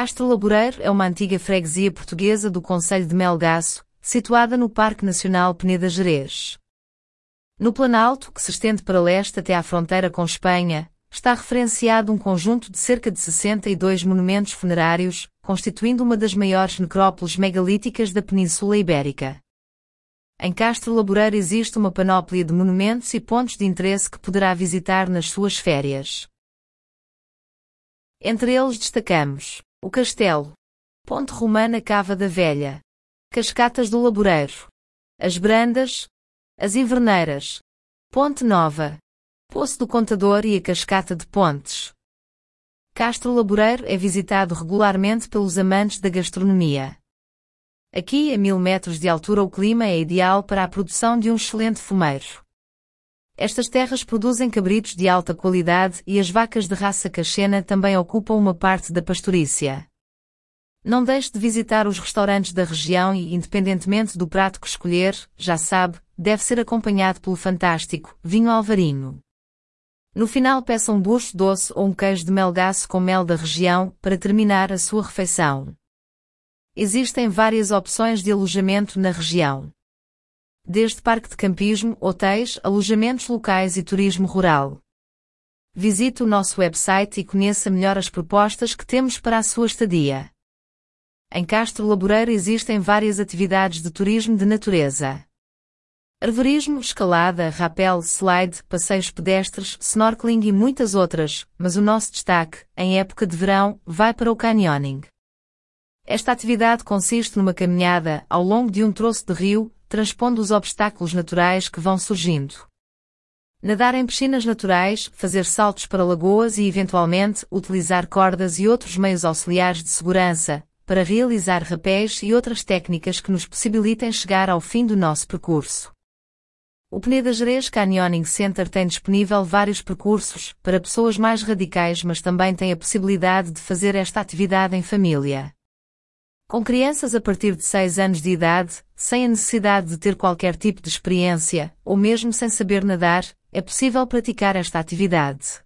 Castro Laboreiro é uma antiga freguesia portuguesa do Conselho de Melgaço, situada no Parque Nacional Peneda Gerês. No Planalto, que se estende para leste até à fronteira com Espanha, está referenciado um conjunto de cerca de 62 monumentos funerários, constituindo uma das maiores necrópolis megalíticas da Península Ibérica. Em Castro Laboreiro existe uma panóplia de monumentos e pontos de interesse que poderá visitar nas suas férias. Entre eles destacamos o Castelo, Ponte Romana Cava da Velha, Cascatas do Laboreiro, as Brandas, as Inverneiras, Ponte Nova, Poço do Contador e a Cascata de Pontes. Castro Laboreiro é visitado regularmente pelos amantes da gastronomia. Aqui, a mil metros de altura, o clima é ideal para a produção de um excelente fumeiro. Estas terras produzem cabritos de alta qualidade e as vacas de raça cachena também ocupam uma parte da pastorícia. Não deixe de visitar os restaurantes da região e, independentemente do prato que escolher, já sabe, deve ser acompanhado pelo fantástico vinho alvarinho. No final peça um bucho doce ou um queijo de melgaço com mel da região para terminar a sua refeição. Existem várias opções de alojamento na região. Desde parque de campismo, hotéis, alojamentos locais e turismo rural. Visite o nosso website e conheça melhor as propostas que temos para a sua estadia. Em Castro Laboreiro existem várias atividades de turismo de natureza. Arvorismo, escalada, rapel, slide, passeios pedestres, snorkeling e muitas outras, mas o nosso destaque, em época de verão, vai para o canyoning. Esta atividade consiste numa caminhada ao longo de um troço de rio, transpondo os obstáculos naturais que vão surgindo. Nadar em piscinas naturais, fazer saltos para lagoas e, eventualmente, utilizar cordas e outros meios auxiliares de segurança, para realizar rapéis e outras técnicas que nos possibilitem chegar ao fim do nosso percurso. O Peneda Jerez Canyoning Center tem disponível vários percursos para pessoas mais radicais, mas também tem a possibilidade de fazer esta atividade em família. Com crianças a partir de 6 anos de idade, sem a necessidade de ter qualquer tipo de experiência, ou mesmo sem saber nadar, é possível praticar esta atividade.